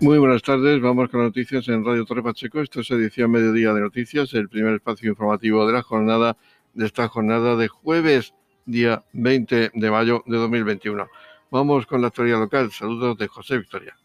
Muy buenas tardes, vamos con noticias en Radio Torre Pacheco. Esto es edición Mediodía de Noticias, el primer espacio informativo de la jornada, de esta jornada de jueves, día 20 de mayo de 2021. Vamos con la actualidad local. Saludos de José Victoria.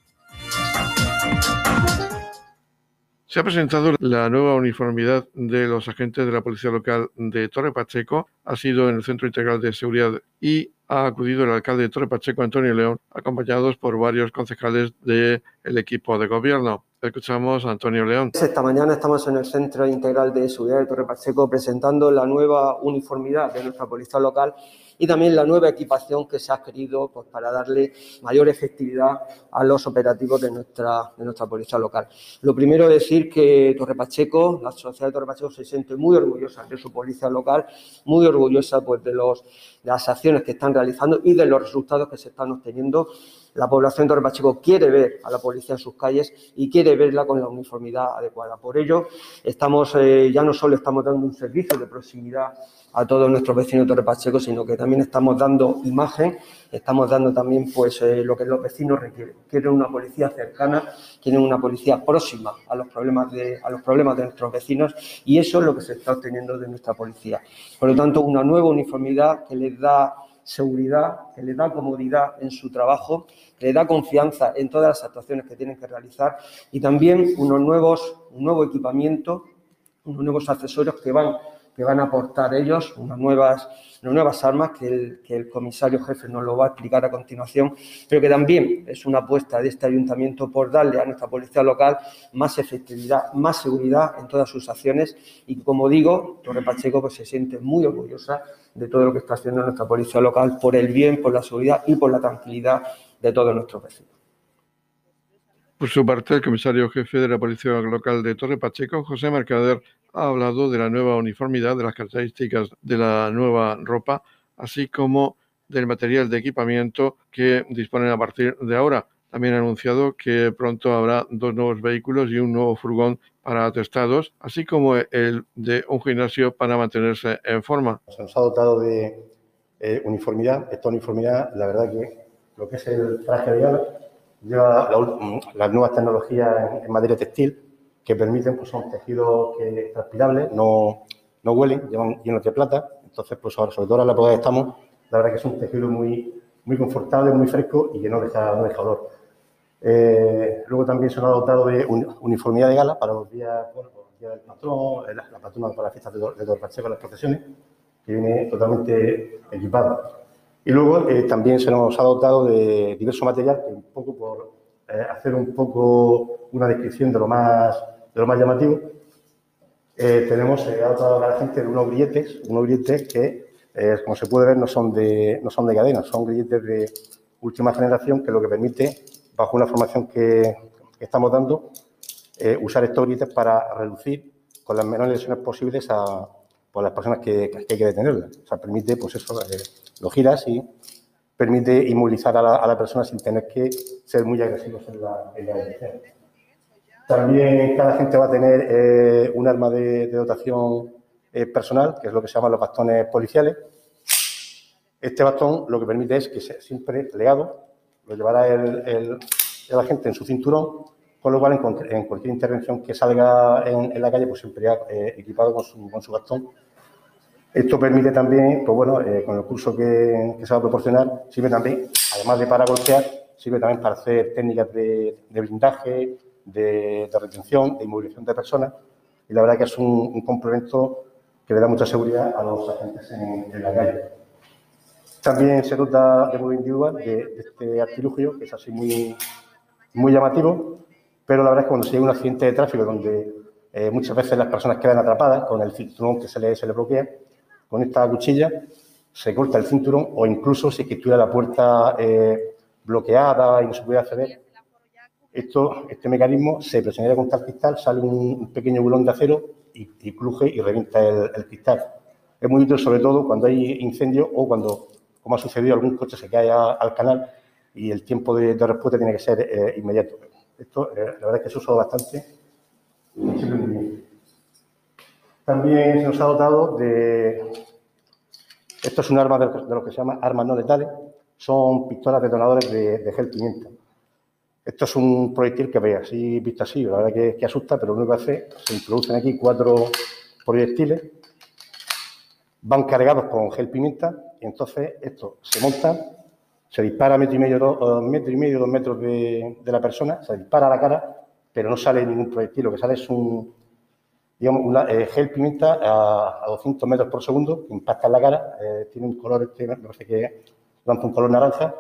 Se ha presentado la nueva uniformidad de los agentes de la Policía Local de Torre Pacheco. Ha sido en el Centro Integral de Seguridad y ha acudido el alcalde de Torre Pacheco, Antonio León, acompañados por varios concejales del equipo de gobierno. Escuchamos a Antonio León. Esta mañana estamos en el Centro Integral de Seguridad de Torre Pacheco presentando la nueva uniformidad de nuestra policía local y también la nueva equipación que se ha querido pues, para darle mayor efectividad a los operativos de nuestra, de nuestra policía local. Lo primero es decir que Torre Pacheco, la sociedad de Torre Pacheco se siente muy orgullosa de su policía local, muy orgullosa pues, de, los, de las acciones que están realizando y de los resultados que se están obteniendo la población de Torre Pacheco quiere ver a la policía en sus calles y quiere verla con la uniformidad adecuada. Por ello, estamos, eh, ya no solo estamos dando un servicio de proximidad a todos nuestros vecinos de Torre Pacheco, sino que también estamos dando imagen, estamos dando también pues eh, lo que los vecinos requieren. Quieren una policía cercana, quieren una policía próxima a los problemas de, a los problemas de nuestros vecinos y eso es lo que se está obteniendo de nuestra policía. Por lo tanto, una nueva uniformidad que les da seguridad, que le da comodidad en su trabajo, que le da confianza en todas las actuaciones que tienen que realizar y también unos nuevos, un nuevo equipamiento, unos nuevos accesorios que van que van a aportar ellos, unas nuevas, nuevas armas que el, que el comisario jefe nos lo va a explicar a continuación, pero que también es una apuesta de este ayuntamiento por darle a nuestra policía local más efectividad, más seguridad en todas sus acciones y como digo, Torre Pacheco pues, se siente muy orgullosa de todo lo que está haciendo nuestra policía local por el bien, por la seguridad y por la tranquilidad de todos nuestros vecinos. Por su parte, el comisario jefe de la Policía Local de Torre Pacheco, José Mercader, ha hablado de la nueva uniformidad, de las características de la nueva ropa, así como del material de equipamiento que disponen a partir de ahora. También ha anunciado que pronto habrá dos nuevos vehículos y un nuevo furgón para atestados, así como el de un gimnasio para mantenerse en forma. Se nos ha dotado de eh, uniformidad. Esta uniformidad, la verdad que lo que es el traje de lleva las nuevas tecnologías en materia textil, que permiten, pues son tejidos que, transpirables, no, no huelen, llevan llenos de plata. Entonces, pues ahora, sobre todo ahora en la época que estamos, la verdad que es un tejido muy, muy confortable, muy fresco y que no deja, no deja olor. Eh, luego también se nos ha dotado de uniformidad de gala para los días, bueno, los días del patrón, la, la patrona para las fiestas de, de Torpacheco, las procesiones, que viene totalmente equipada. Y luego eh, también se nos ha dotado de diverso material, que un poco por eh, hacer un poco una descripción de lo más de lo más llamativo, eh, tenemos eh, a la gente de unos grilletes, unos grilletes que, eh, como se puede ver, no son de, no son de cadena, son grilletes de última generación que lo que permite, bajo una formación que, estamos dando, eh, usar estos grilletes para reducir con las menores lesiones posibles a las personas que, que, hay que detenerlas. O sea, permite, pues eso, lo giras y permite inmovilizar a la, persona sin tener que ser muy agresivos en la, en también cada gente va a tener eh, un arma de, dotación eh, personal, que es lo que se llaman los bastones policiales. Este bastón lo que permite es que sea siempre legado, lo llevará el, el, el agente en su cinturón, con lo cual en, cualquier intervención que salga en, en la calle, pues siempre eh, equipado con su, con su, bastón. Esto permite también, pues bueno, eh, con el curso que, que, se va a proporcionar, sirve también, además de para golpear, sirve también para hacer técnicas de, de blindaje, de, de, retención, de inmovilización de personas, y la verdad que es un, un, complemento que le da mucha seguridad a los agentes en, en la calle. También se dota de modo individual de, de, este artilugio, que es así muy, muy llamativo, pero la verdad es que cuando se llega a un accidente de tráfico donde eh, muchas veces las personas quedan atrapadas con el cinturón que se le, se le bloquea, con esta cuchilla se corta el cinturón o incluso si que estuviera la puerta eh, bloqueada y no se puede acceder, esto, este mecanismo se presionaría contra el cristal, sale un, pequeño bulón de acero y, y cruje y revienta el, el, cristal. Es muy útil sobre todo cuando hay incendio o cuando, como ha sucedido, algún coche se cae a, al canal y el tiempo de, de respuesta tiene que ser eh, inmediato. Esto, eh, la verdad es que se usa bastante. También se nos ha dotado de... Esto es un arma de, de lo que se llama armas no letales. Son pistolas detonadores de, de gel pimienta. Esto es un proyectil que veis así, visto así, la verdad que, asusta, pero lo único que hace, se introducen aquí cuatro proyectiles, van cargados con gel pimienta y entonces esto se monta, se dispara a dos, metro y medio, dos metros de, la persona, se dispara a la cara, pero no sale ningún proyectil, lo que sale es un, digamos, una, eh, gel pimienta a, 200 metros por segundo, que impacta en la cara, eh, tiene un color, este, me parece que lanza un color naranja,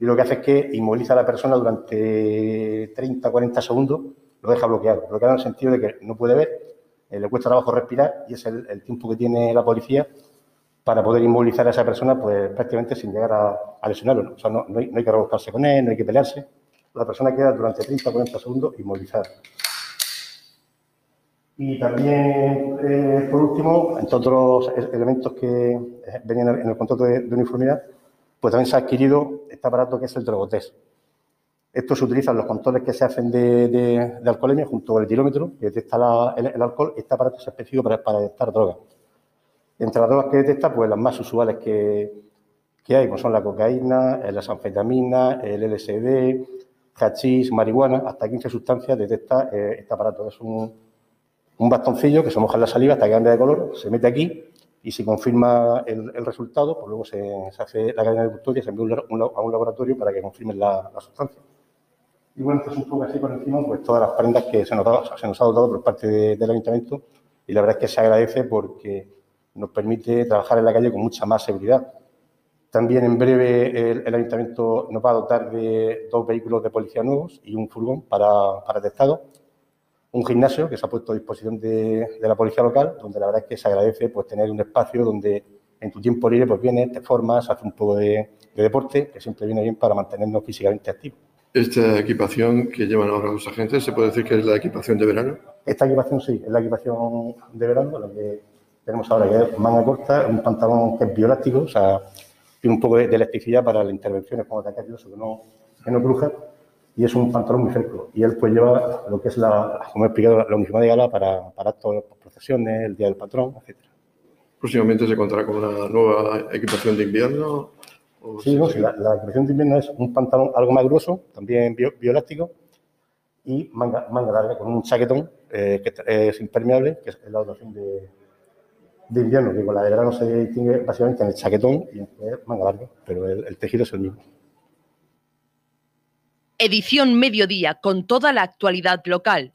y lo que hace es que inmoviliza a la persona durante 30, 40 segundos, lo deja bloqueado. Bloqueado en el sentido de que no puede ver, eh, le cuesta trabajo respirar y es el, tiempo que tiene la policía para poder inmovilizar a esa persona pues prácticamente sin llegar a, lesionarlo. O sea, no, hay, que rebuscarse con él, no hay que pelearse. La persona queda durante 30 40 segundos inmovilizada. Y también, eh, por último, entre otros elementos que venían en el contrato de uniformidad, pues también se ha adquirido este aparato que es el drogotest. Esto se utiliza en los controles que se hacen de, de, alcoholemia junto con el kilómetro que detecta el, alcohol. Este aparato es específico para, detectar drogas. Entre las drogas que detecta, pues las más usuales que, hay, pues son la cocaína, las anfetaminas, el LSD, hachís, marihuana, hasta 15 sustancias detecta eh, este aparato. Es un, un bastoncillo que se moja en la saliva hasta que cambia de color, se mete aquí y si confirma el, resultado, pues luego se, hace la cadena de custodia, se envía a un laboratorio para que confirmen la, sustancia. Y bueno, esto es un poco así por encima, pues todas las prendas que se nos, se nos ha dotado por parte del ayuntamiento y la verdad es que se agradece porque nos permite trabajar en la calle con mucha más seguridad. También en breve el, ayuntamiento nos va a dotar de dos vehículos de policía nuevos y un furgón para, para testado un gimnasio que se ha puesto a disposición de, la policía local, donde la verdad es que se agradece pues, tener un espacio donde en tu tiempo libre pues vienes, te formas, haces un poco de, deporte, que siempre viene bien para mantenernos físicamente activos. ¿Esta equipación que llevan ahora los agentes se puede decir que es la equipación de verano? Esta equipación sí, es la equipación de verano, lo que tenemos ahora que es manga corta, un pantalón que es biolástico, o sea, tiene un poco de, electricidad para las intervenciones como ataque que no, que no cruja y es un pantalón muy fresco. Y él pues lleva lo que es, la, como he explicado, la uniforme de gala para, para actos, procesiones, el Día del Patrón, etc. ¿Próximamente se contará con una nueva equipación de invierno? Sí, no, sí, la, equipación de invierno es un pantalón algo más grueso, también bioelástico, y manga, manga larga con un chaquetón eh, que es impermeable, que es la dotación de, de invierno, que con la de verano se distingue básicamente en el chaquetón y en manga larga, pero el tejido es el mismo edición mediodía con toda la actualidad local.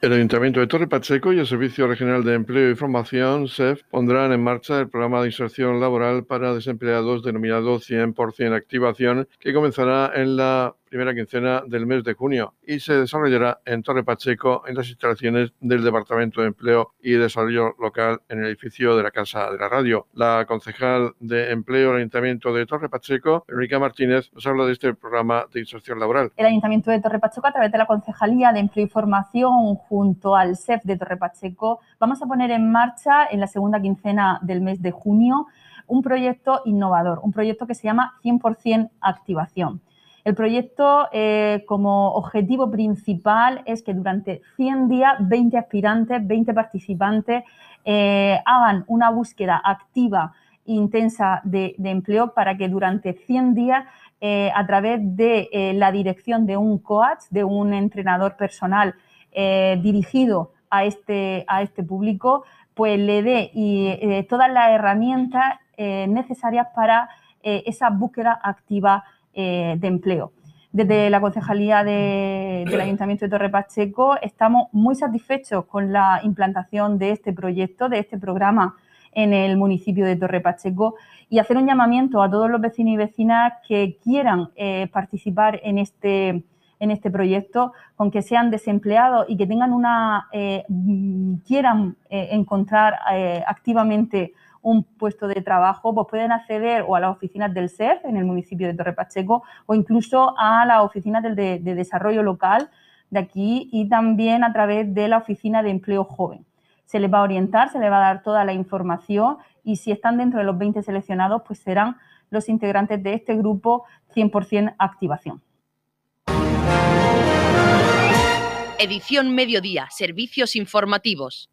El Ayuntamiento de Torre Pacheco y el Servicio Regional de Empleo y Formación, SEF, pondrán en marcha el programa de inserción laboral para desempleados denominado 100% Activación, que comenzará en la primera quincena del mes de junio y se desarrollará en Torre Pacheco en las instalaciones del Departamento de Empleo y Desarrollo Local en el edificio de la Casa de la Radio. La concejal de Empleo del Ayuntamiento de Torre Pacheco, Enrica Martínez, nos habla de este programa de inserción laboral. El Ayuntamiento de Torre Pacheco, a través de la Concejalía de Empleo y Formación, junto al SEF de Torre Pacheco, vamos a poner en marcha en la segunda quincena del mes de junio un proyecto innovador, un proyecto que se llama 100% Activación. El proyecto eh, como objetivo principal es que durante 100 días 20 aspirantes, 20 participantes eh, hagan una búsqueda activa e intensa de, empleo para que durante 100 días eh, a través de la dirección de un coach, de un entrenador personal dirigido a este, a este público, pues le dé todas las herramientas necesarias para esa búsqueda activa eh, de empleo. Desde la Concejalía del Ayuntamiento de Torre Pacheco estamos muy satisfechos con la implantación de este proyecto, de este programa en el municipio de Torre Pacheco y hacer un llamamiento a todos los vecinos y vecinas que quieran eh, participar en este, en este proyecto, con que sean desempleados y que tengan una eh, quieran encontrar activamente un puesto de trabajo, pues pueden acceder o a las oficinas del SEF en el municipio de Torre Pacheco o incluso a las oficinas de, desarrollo local de aquí y también a través de la oficina de empleo joven. Se les va a orientar, se les va a dar toda la información y si están dentro de los 20 seleccionados, pues serán los integrantes de este grupo 100% activación. Edición Mediodía, Servicios Informativos.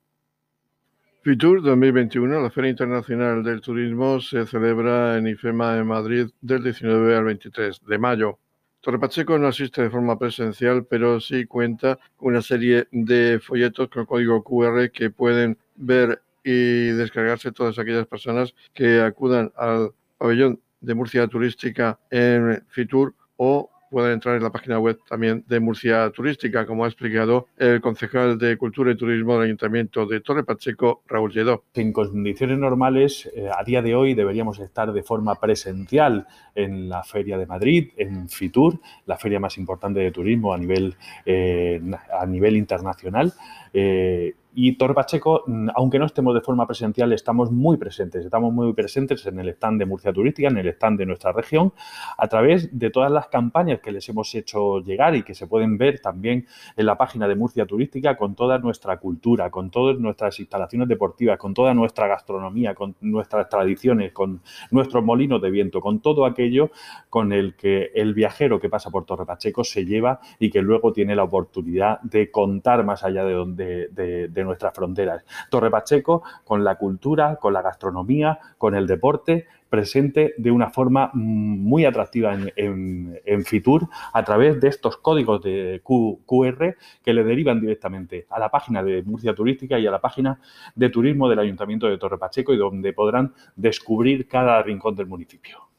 Fitur 2021, la Feria Internacional del Turismo, se celebra en IFEMA en Madrid del 19 al 23 de mayo. Torre Pacheco no asiste de forma presencial, pero sí cuenta una serie de folletos con código QR que pueden ver y descargarse todas aquellas personas que acudan al pabellón de Murcia Turística en Fitur o pueden entrar en la página web también de Murcia Turística, como ha explicado el concejal de Cultura y Turismo del Ayuntamiento de Torre Pacheco, Raúl Lledó. En condiciones normales, eh, a día de hoy deberíamos estar de forma presencial en la Feria de Madrid, en Fitur, la feria más importante de turismo a nivel, eh, a nivel internacional. Eh, y Torre Pacheco, mm, aunque no estemos de forma presencial, estamos muy presentes. Estamos muy presentes en el stand de Murcia Turística, en el stand de nuestra región, a través de todas las campañas que les hemos hecho llegar y que se pueden ver también en la página de Murcia Turística con toda nuestra cultura, con todas nuestras instalaciones deportivas, con toda nuestra gastronomía, con nuestras tradiciones, con nuestros molinos de viento, con todo aquello con el que el viajero que pasa por Torre Pacheco se lleva y que luego tiene la oportunidad de contar más allá de, donde, de de nuestras fronteras. Torre Pacheco con la cultura, con la gastronomía, con el deporte, presente de una forma mm, muy atractiva en, Fitur a través de estos códigos de QR que le derivan directamente a la página de Murcia Turística y a la página de turismo del Ayuntamiento de Torre Pacheco y donde podrán descubrir cada rincón del municipio.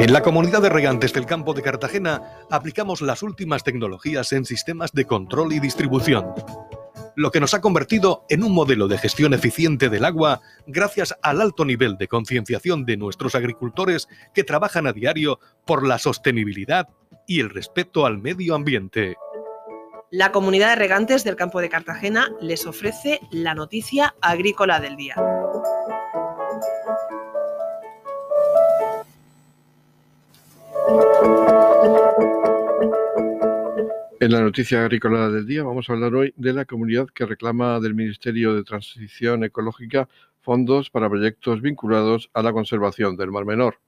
En la comunidad de regantes del campo de Cartagena aplicamos las últimas tecnologías en sistemas de control y distribución, lo que nos ha convertido en un modelo de gestión eficiente del agua gracias al alto nivel de concienciación de nuestros agricultores que trabajan a diario por la sostenibilidad y el respeto al medio ambiente. La comunidad de regantes del campo de Cartagena les ofrece la noticia agrícola del día. En la noticia agrícola del día vamos a hablar hoy de la comunidad que reclama del Ministerio de Transición Ecológica fondos para proyectos vinculados a la conservación del Mar Menor.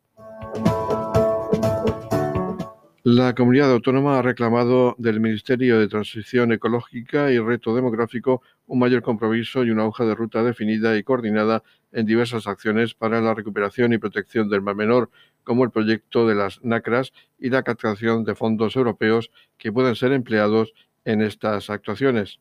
La comunidad autónoma ha reclamado del Ministerio de Transición Ecológica y Reto Demográfico un mayor compromiso y una hoja de ruta definida y coordinada en diversas acciones para la recuperación y protección del Mar Menor, como el proyecto de las NACRAS y la captación de fondos europeos que pueden ser empleados en estas actuaciones.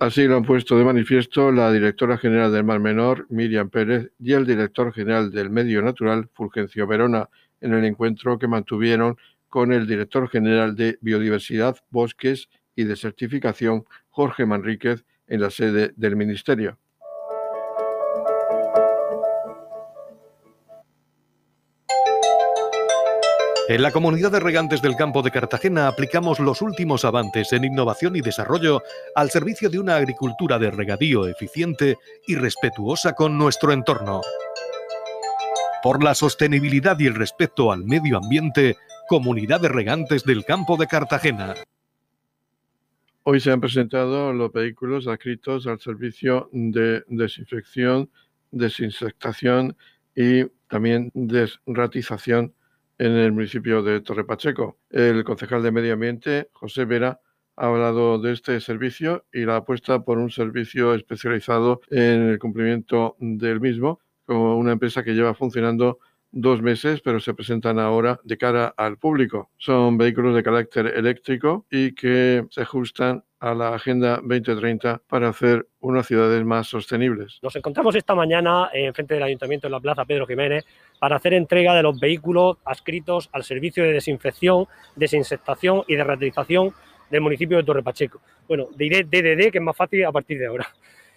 Así lo han puesto de manifiesto la directora general del Mar Menor, Miriam Pérez, y el director general del Medio Natural, Fulgencio Verona, en el encuentro que mantuvieron con el director general de Biodiversidad, Bosques y de Certificación, Jorge Manríquez, en la sede del Ministerio. En la comunidad de regantes del campo de Cartagena aplicamos los últimos avances en innovación y desarrollo al servicio de una agricultura de regadío eficiente y respetuosa con nuestro entorno por la sostenibilidad y el respeto al medio ambiente, Comunidad de Regantes del Campo de Cartagena. Hoy se han presentado los vehículos adscritos al servicio de desinfección, desinsectación y también desratización en el municipio de Torre Pacheco. El concejal de Medio Ambiente, José Vera, ha hablado de este servicio y la apuesta por un servicio especializado en el cumplimiento del mismo, como una empresa que lleva funcionando dos meses, pero se presentan ahora de cara al público. Son vehículos de carácter eléctrico y que se ajustan a la Agenda 2030 para hacer unas ciudades más sostenibles. Nos encontramos esta mañana en frente del Ayuntamiento en la Plaza Pedro Jiménez para hacer entrega de los vehículos adscritos al servicio de desinfección, desinsectación y de reutilización del municipio de Torre Pacheco. Bueno, diré DDD, que es más fácil a partir de ahora.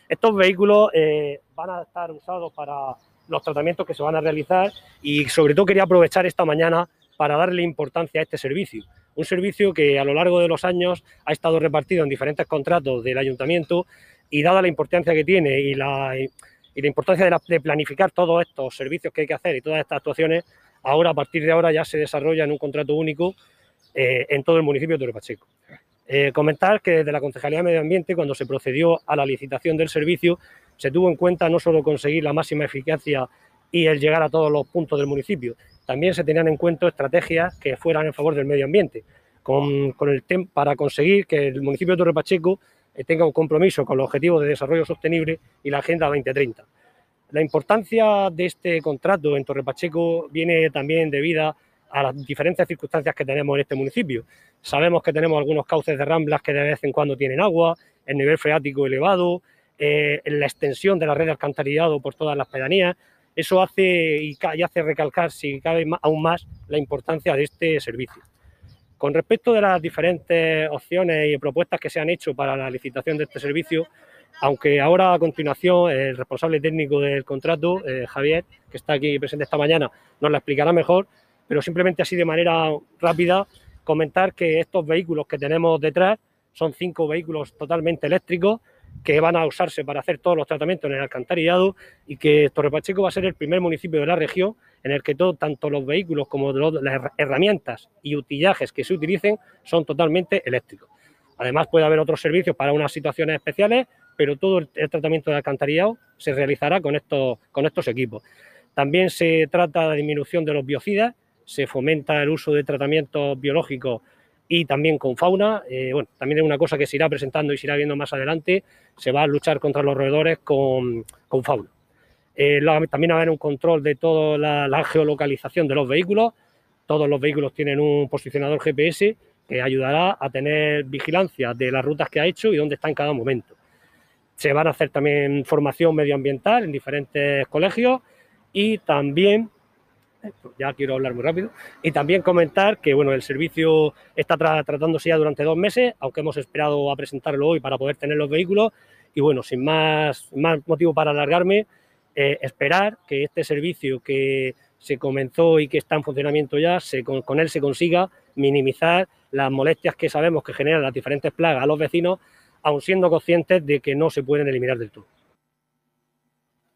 Estos vehículos eh, van a estar usados para los tratamientos que se van a realizar y sobre todo quería aprovechar esta mañana para darle importancia a este servicio. Un servicio que a lo largo de los años ha estado repartido en diferentes contratos del ayuntamiento y dada la importancia que tiene y la, importancia de, planificar todos estos servicios que hay que hacer y todas estas actuaciones, ahora a partir de ahora ya se desarrolla en un contrato único eh, en todo el municipio de Torre Pacheco. Eh, comentar que desde la Concejalía de Medio Ambiente, cuando se procedió a la licitación del servicio, se tuvo en cuenta no solo conseguir la máxima eficacia y el llegar a todos los puntos del municipio, también se tenían en cuenta estrategias que fueran en favor del medio ambiente. con, el para conseguir que el municipio de Torre Pacheco eh, tenga un compromiso con los objetivos de desarrollo sostenible y la Agenda 2030. La importancia de este contrato en Torre Pacheco viene también debida a las diferentes circunstancias que tenemos en este municipio. Sabemos que tenemos algunos cauces de ramblas que de vez en cuando tienen agua, el nivel freático elevado, eh, la extensión de la red de alcantarillado por todas las pedanías. Eso hace y, hace recalcar, si cabe aún más, la importancia de este servicio. Con respecto de las diferentes opciones y propuestas que se han hecho para la licitación de este servicio, aunque ahora a continuación el responsable técnico del contrato, eh, Javier, que está aquí presente esta mañana, nos la explicará mejor, pero simplemente así de manera rápida comentar que estos vehículos que tenemos detrás son cinco vehículos totalmente eléctricos que van a usarse para hacer todos los tratamientos en el alcantarillado y que Torre Pacheco va a ser el primer municipio de la región en el que todo, tanto los vehículos como las herramientas y utillajes que se utilicen son totalmente eléctricos. Además puede haber otros servicios para unas situaciones especiales, pero todo el, tratamiento de alcantarillado se realizará con estos, con estos equipos. También se trata de disminución de los biocidas, se fomenta el uso de tratamientos biológicos y también con fauna. Eh, bueno, también es una cosa que se irá presentando y se irá viendo más adelante. Se va a luchar contra los roedores con, con fauna. Eh, también va a haber un control de toda la, geolocalización de los vehículos. Todos los vehículos tienen un posicionador GPS que ayudará a tener vigilancia de las rutas que ha hecho y dónde está en cada momento. Se van a hacer también formación medioambiental en diferentes colegios y también ya quiero hablar muy rápido. Y también comentar que bueno, el servicio está tratándose ya durante dos meses, aunque hemos esperado a presentarlo hoy para poder tener los vehículos. Y bueno, sin más, más motivo para alargarme, eh, esperar que este servicio que se comenzó y que está en funcionamiento ya, se, con, él se consiga minimizar las molestias que sabemos que generan las diferentes plagas a los vecinos, aun siendo conscientes de que no se pueden eliminar del todo.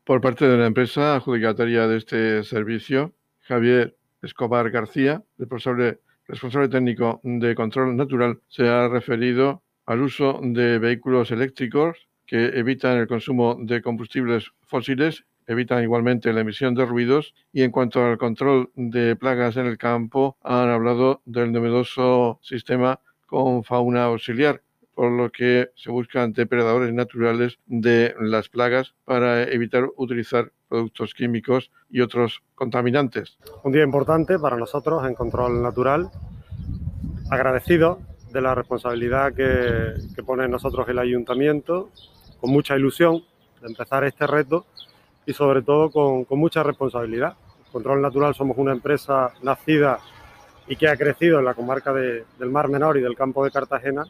Por parte de la empresa adjudicataria de este servicio, Javier Escobar García, responsable, técnico de control natural, se ha referido al uso de vehículos eléctricos que evitan el consumo de combustibles fósiles evitan igualmente la emisión de ruidos y en cuanto al control de plagas en el campo han hablado del novedoso sistema con fauna auxiliar por lo que se buscan depredadores naturales de las plagas para evitar utilizar productos químicos y otros contaminantes. Un día importante para nosotros en Control Natural, agradecido de la responsabilidad que, que pone nosotros el ayuntamiento, con mucha ilusión de empezar este reto y sobre todo con, mucha responsabilidad. Control Natural somos una empresa nacida y que ha crecido en la comarca del Mar Menor y del campo de Cartagena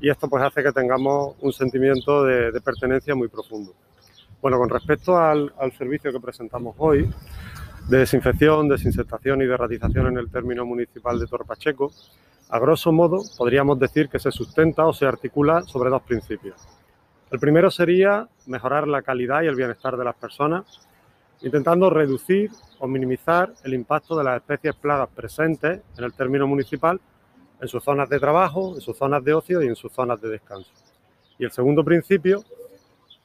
y esto pues hace que tengamos un sentimiento de, pertenencia muy profundo. Bueno, con respecto al, servicio que presentamos hoy, de desinfección, desinsectación y de ratización en el término municipal de Torpacheco, a grosso modo podríamos decir que se sustenta o se articula sobre dos principios. El primero sería mejorar la calidad y el bienestar de las personas, intentando reducir o minimizar el impacto de las especies plagas presentes en el término municipal en sus zonas de trabajo, en sus zonas de ocio y en sus zonas de descanso. Y el segundo principio,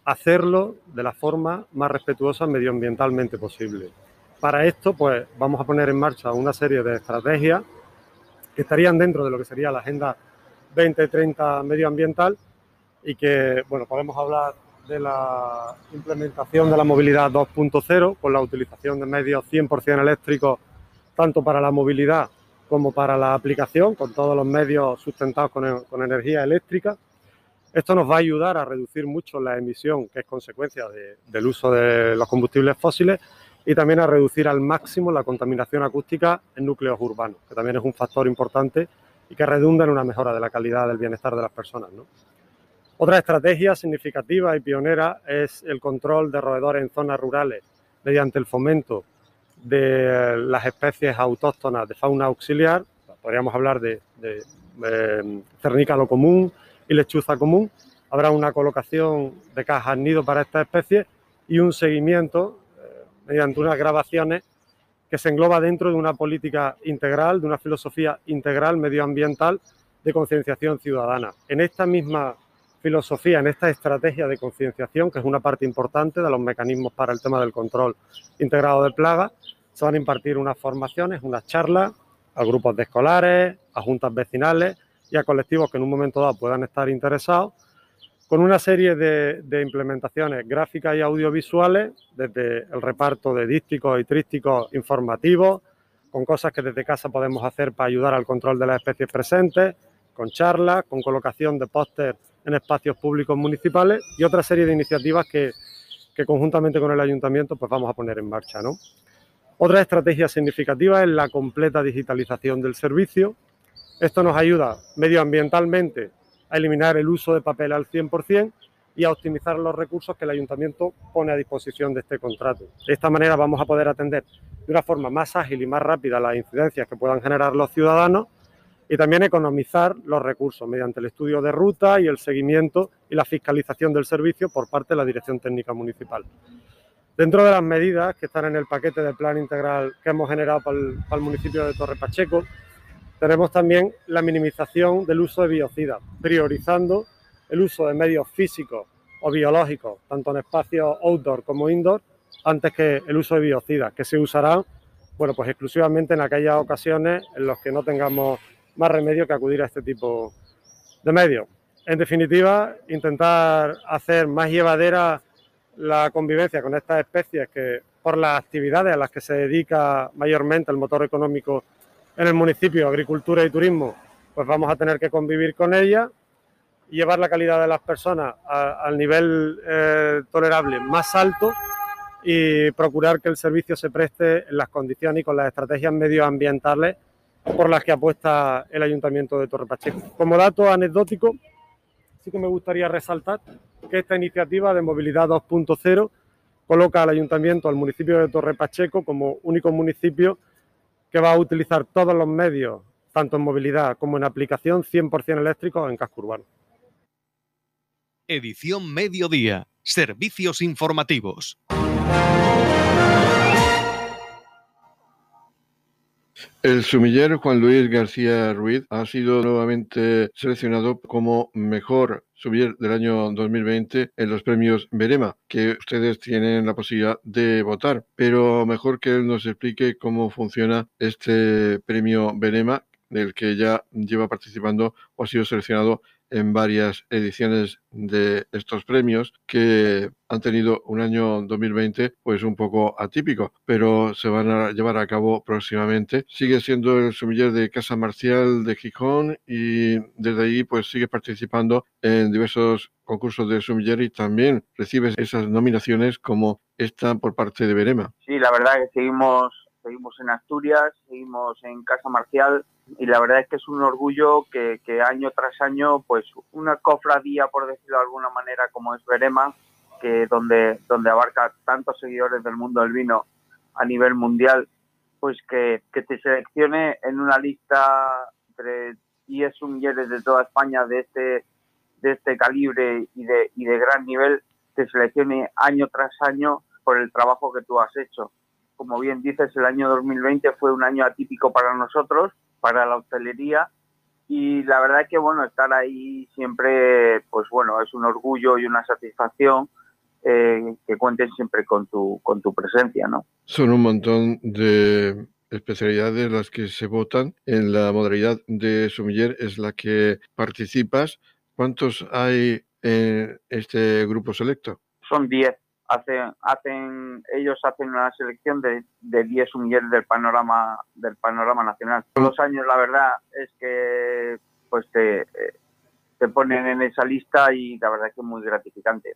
hacerlo de la forma más respetuosa medioambientalmente posible. Para esto, pues vamos a poner en marcha una serie de estrategias que estarían dentro de lo que sería la Agenda 2030 medioambiental y que, bueno, podemos hablar de la implementación de la movilidad 2.0 con la utilización de medios 100% eléctricos tanto para la movilidad como para la aplicación, con todos los medios sustentados con, energía eléctrica. Esto nos va a ayudar a reducir mucho la emisión que es consecuencia del uso de los combustibles fósiles y también a reducir al máximo la contaminación acústica en núcleos urbanos, que también es un factor importante y que redunda en una mejora de la calidad del bienestar de las personas. Otra estrategia significativa y pionera es el control de roedores en zonas rurales mediante el fomento de las especies autóctonas de fauna auxiliar. Podríamos hablar de, cernícalo común y lechuza común. Habrá una colocación de cajas nido para estas especies y un seguimiento eh, mediante unas grabaciones que se engloba dentro de una política integral, de una filosofía integral medioambiental de concienciación ciudadana. En esta misma filosofía, en esta estrategia de concienciación, que es una parte importante de los mecanismos para el tema del control integrado de plagas. Se van a impartir unas formaciones, unas charlas a grupos de escolares, a juntas vecinales y a colectivos que en un momento dado puedan estar interesados, con una serie de, de implementaciones gráficas y audiovisuales, desde el reparto de dísticos y trísticos informativos, con cosas que desde casa podemos hacer para ayudar al control de las especies presentes, con charlas, con colocación de póster en espacios públicos municipales y otra serie de iniciativas que, conjuntamente con el ayuntamiento pues vamos a poner en marcha. ¿no? Otra estrategia significativa es la completa digitalización del servicio. Esto nos ayuda medioambientalmente a eliminar el uso de papel al 100% y a optimizar los recursos que el ayuntamiento pone a disposición de este contrato. De esta manera vamos a poder atender de una forma más ágil y más rápida las incidencias que puedan generar los ciudadanos y también economizar los recursos mediante el estudio de ruta y el seguimiento y la fiscalización del servicio por parte de la Dirección Técnica Municipal. Dentro de las medidas que están en el paquete de plan integral que hemos generado para el, para el municipio de Torre Pacheco, tenemos también la minimización del uso de biocidas, priorizando el uso de medios físicos o biológicos, tanto en espacios outdoor como indoor, antes que el uso de biocidas, que se usarán bueno, pues exclusivamente en aquellas ocasiones en las que no tengamos más remedio que acudir a este tipo de medios. En definitiva, intentar hacer más llevadera la convivencia con estas especies que por las actividades a las que se dedica mayormente el motor económico en el municipio, agricultura y turismo, pues vamos a tener que convivir con ellas llevar la calidad de las personas al nivel eh, tolerable más alto y procurar que el servicio se preste en las condiciones y con las estrategias medioambientales por las que apuesta el Ayuntamiento de Torre Pacheco. Como dato anecdótico, sí que me gustaría resaltar que esta iniciativa de movilidad 2.0 coloca al Ayuntamiento, al municipio de Torre Pacheco, como único municipio que va a utilizar todos los medios, tanto en movilidad como en aplicación, 100% eléctricos en casco urbano. Edición Mediodía. Servicios informativos. El sumiller Juan Luis García Ruiz ha sido nuevamente seleccionado como mejor sumiller del año 2020 en los premios Verema, que ustedes tienen la posibilidad de votar. Pero mejor que él nos explique cómo funciona este premio Verema, del que ya lleva participando o ha sido seleccionado en varias ediciones de estos premios que han tenido un año 2020 pues un poco atípico, pero se van a llevar a cabo próximamente. Sigue siendo el sumiller de Casa Marcial de Gijón y desde ahí pues sigue participando en diversos concursos de sumiller y también recibes esas nominaciones como esta por parte de Verema. Sí, la verdad que seguimos seguimos en Asturias, seguimos en Casa Marcial y la verdad es que es un orgullo que, año tras año, pues una cofradía, por decirlo de alguna manera, como es Verema, que donde, donde abarca tantos seguidores del mundo del vino a nivel mundial, pues que, que te seleccione en una lista entre 10 sumilleres de toda España de este, de este calibre y de, y de gran nivel, te seleccione año tras año por el trabajo que tú has hecho como bien dices, el año 2020 fue un año atípico para nosotros, para la hostelería, y la verdad es que, bueno, estar ahí siempre, pues bueno, es un orgullo y una satisfacción eh, que cuenten siempre con tu, con tu presencia, ¿no? Son un montón de especialidades las que se votan. En la modalidad de sumiller es la que participas. ¿Cuántos hay en este grupo selecto? Son 10 hacen, hacen, ellos hacen una selección de, de 10 sumilleres del panorama, del panorama nacional. Todos los años, la verdad, es que pues te, te ponen en esa lista y la verdad es que es muy gratificante.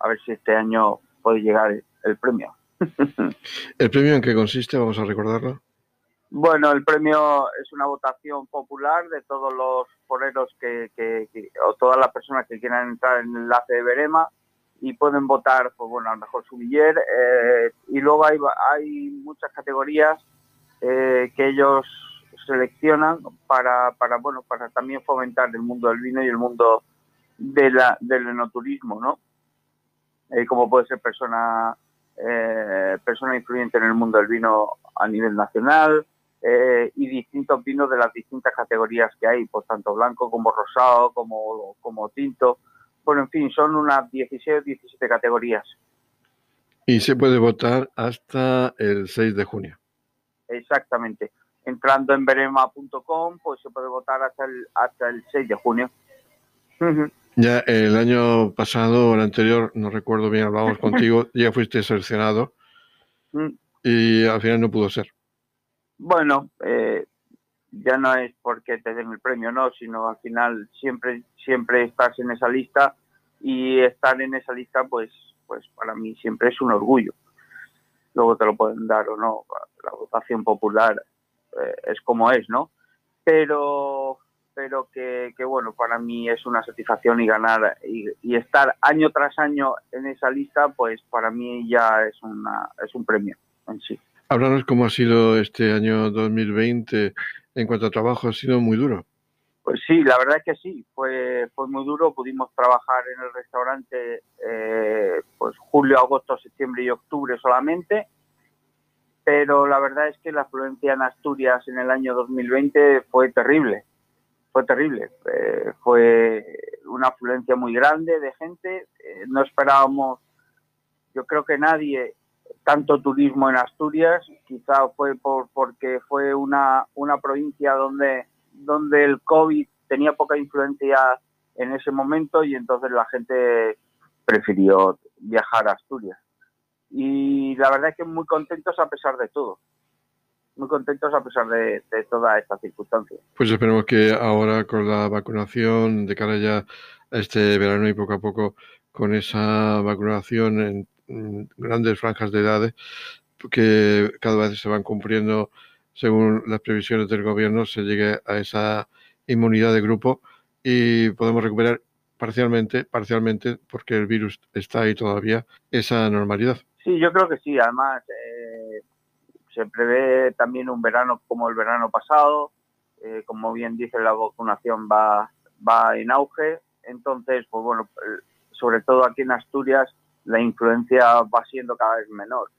A ver si este año puede llegar el, premio. ¿El premio en qué consiste? Vamos a recordarlo. Bueno, el premio es una votación popular de todos los foreros que, que, que, o todas las personas que quieran entrar en el enlace de Verema y pueden votar, pues bueno, al mejor sumiller. Eh, y luego hay, hay muchas categorías eh, que ellos seleccionan para, para, bueno, para también fomentar el mundo del vino y el mundo de la, del enoturismo, ¿no? Eh, como puede ser persona, eh, persona influyente en el mundo del vino a nivel nacional eh, y distintos vinos de las distintas categorías que hay, pues tanto blanco como rosado, como, como tinto. Bueno, en fin, son unas 16 o 17 categorías. Y se puede votar hasta el 6 de junio. Exactamente. entrando en verema.com, pues se puede votar hasta el, hasta el 6 de junio. Ya el año pasado o el anterior, no recuerdo bien, hablábamos contigo, ya fuiste seleccionado Mm. y al final no pudo ser. Bueno, eh, ya no es porque te den el premio, no, sino al final siempre siempre estás en esa lista y estar en esa lista, pues pues para mí siempre es un orgullo. Luego te lo pueden dar o no, la votación popular eh, es como es, ¿no? Pero pero que, bueno, para mí es una satisfacción y ganar y, y, estar año tras año en esa lista, pues para mí ya es una es un premio en sí. Háblanos cómo ha sido este año 2020 en cuanto a trabajo, ha sido muy duro. Pues sí, la verdad es que sí, fue, fue muy duro. Pudimos trabajar en el restaurante eh, pues julio, agosto, septiembre y octubre solamente. Pero la verdad es que la afluencia en Asturias en el año 2020 fue terrible. Fue terrible. Eh, fue una afluencia muy grande de gente. Eh, no esperábamos, yo creo que nadie, tanto turismo en Asturias. Quizá fue por, porque fue una, una provincia donde donde el COVID tenía poca influencia en ese momento y entonces la gente prefirió viajar a Asturias. Y la verdad es que muy contentos a pesar de todo. Muy contentos a pesar de, de toda esta circunstancia. Pues esperemos que ahora con la vacunación de cara ya a este verano y poco a poco con esa vacunación en grandes franjas de edades que cada vez se van cumpliendo según las previsiones del gobierno, se llegue a esa inmunidad de grupo y podemos recuperar parcialmente, parcialmente, porque el virus está ahí todavía, esa normalidad. Sí, yo creo que sí. Además, eh, se prevé también un verano como el verano pasado. Eh, como bien dice, la vacunación va, va en auge. Entonces, pues bueno, sobre todo aquí en Asturias, la influencia va siendo cada vez menor.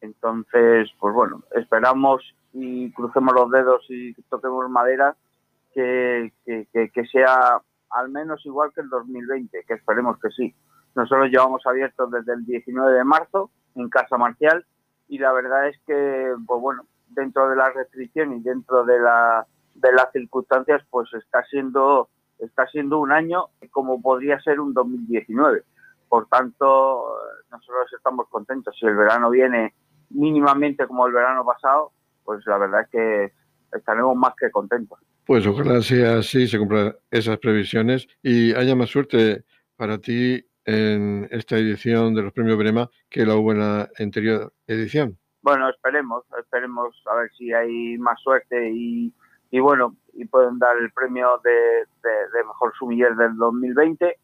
Entonces, pues bueno, esperamos y crucemos los dedos y toquemos madera, que, que, que, sea al menos igual que el 2020, que esperemos que sí. Nosotros llevamos abiertos desde el 19 de marzo en Casa Marcial y la verdad es que, pues bueno, dentro de la restricción y dentro de, la, de las circunstancias, pues está siendo, está siendo un año como podría ser un 2019. Por tanto, nosotros estamos contentos. Si el verano viene mínimamente como el verano pasado, pues la verdad es que estaremos más que contentos. Pues ojalá sea así, se cumplan esas previsiones y haya más suerte para ti en esta edición de los premios Brema que la hubo en la anterior edición. Bueno, esperemos, esperemos a ver si hay más suerte y, y bueno, y pueden dar el premio de, de, de mejor sumiller del 2020.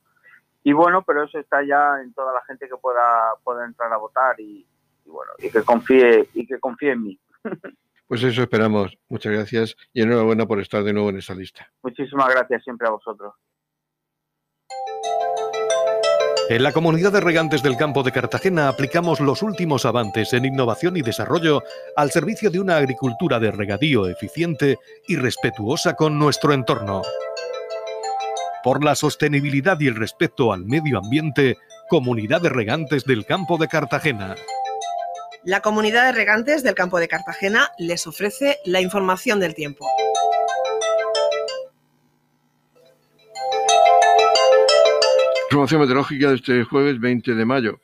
Y bueno, pero eso está ya en toda la gente que pueda, pueda entrar a votar y, y bueno, y que confíe, y que confíe en mí. Pues eso esperamos. Muchas gracias y enhorabuena por estar de nuevo en esa lista. Muchísimas gracias siempre a vosotros. En la comunidad de regantes del campo de Cartagena aplicamos los últimos avances en innovación y desarrollo al servicio de una agricultura de regadío eficiente y respetuosa con nuestro entorno. Por la sostenibilidad y el respeto al medio ambiente, Comunidad de Regantes del Campo de Cartagena. La comunidad de regantes del campo de Cartagena les ofrece la información del tiempo. Información meteorológica de este jueves 20 de mayo.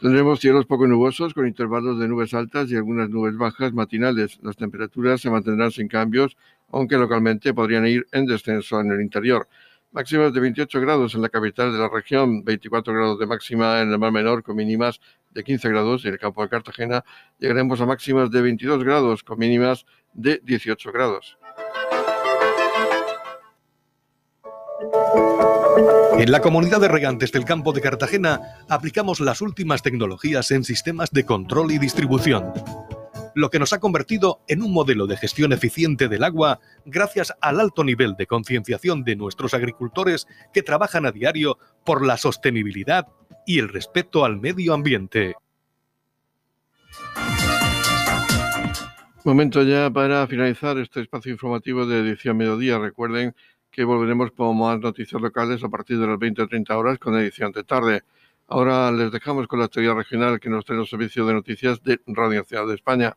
Tendremos cielos poco nubosos con intervalos de nubes altas y algunas nubes bajas matinales. Las temperaturas se mantendrán sin cambios, aunque localmente podrían ir en descenso en el interior. Máximas de 28 grados en la capital de la región, 24 grados de máxima en el mar menor con mínimas de 15 grados en el campo de Cartagena. Llegaremos a máximas de 22 grados con mínimas de 18 grados. En la comunidad de regantes del campo de Cartagena aplicamos las últimas tecnologías en sistemas de control y distribución, lo que nos ha convertido en un modelo de gestión eficiente del agua gracias al alto nivel de concienciación de nuestros agricultores que trabajan a diario por la sostenibilidad y el respeto al medio ambiente. Momento ya para finalizar este espacio informativo de edición mediodía. Recuerden que volveremos con más noticias locales a partir de las 20 o 30 horas con edición de tarde. Ahora les dejamos con la actualidad regional que nos trae el Servicio de Noticias de Radio Nacional de España.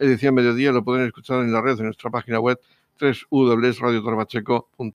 Edición mediodía, lo pueden escuchar en la red de nuestra página web www.radiotorbacheco.com.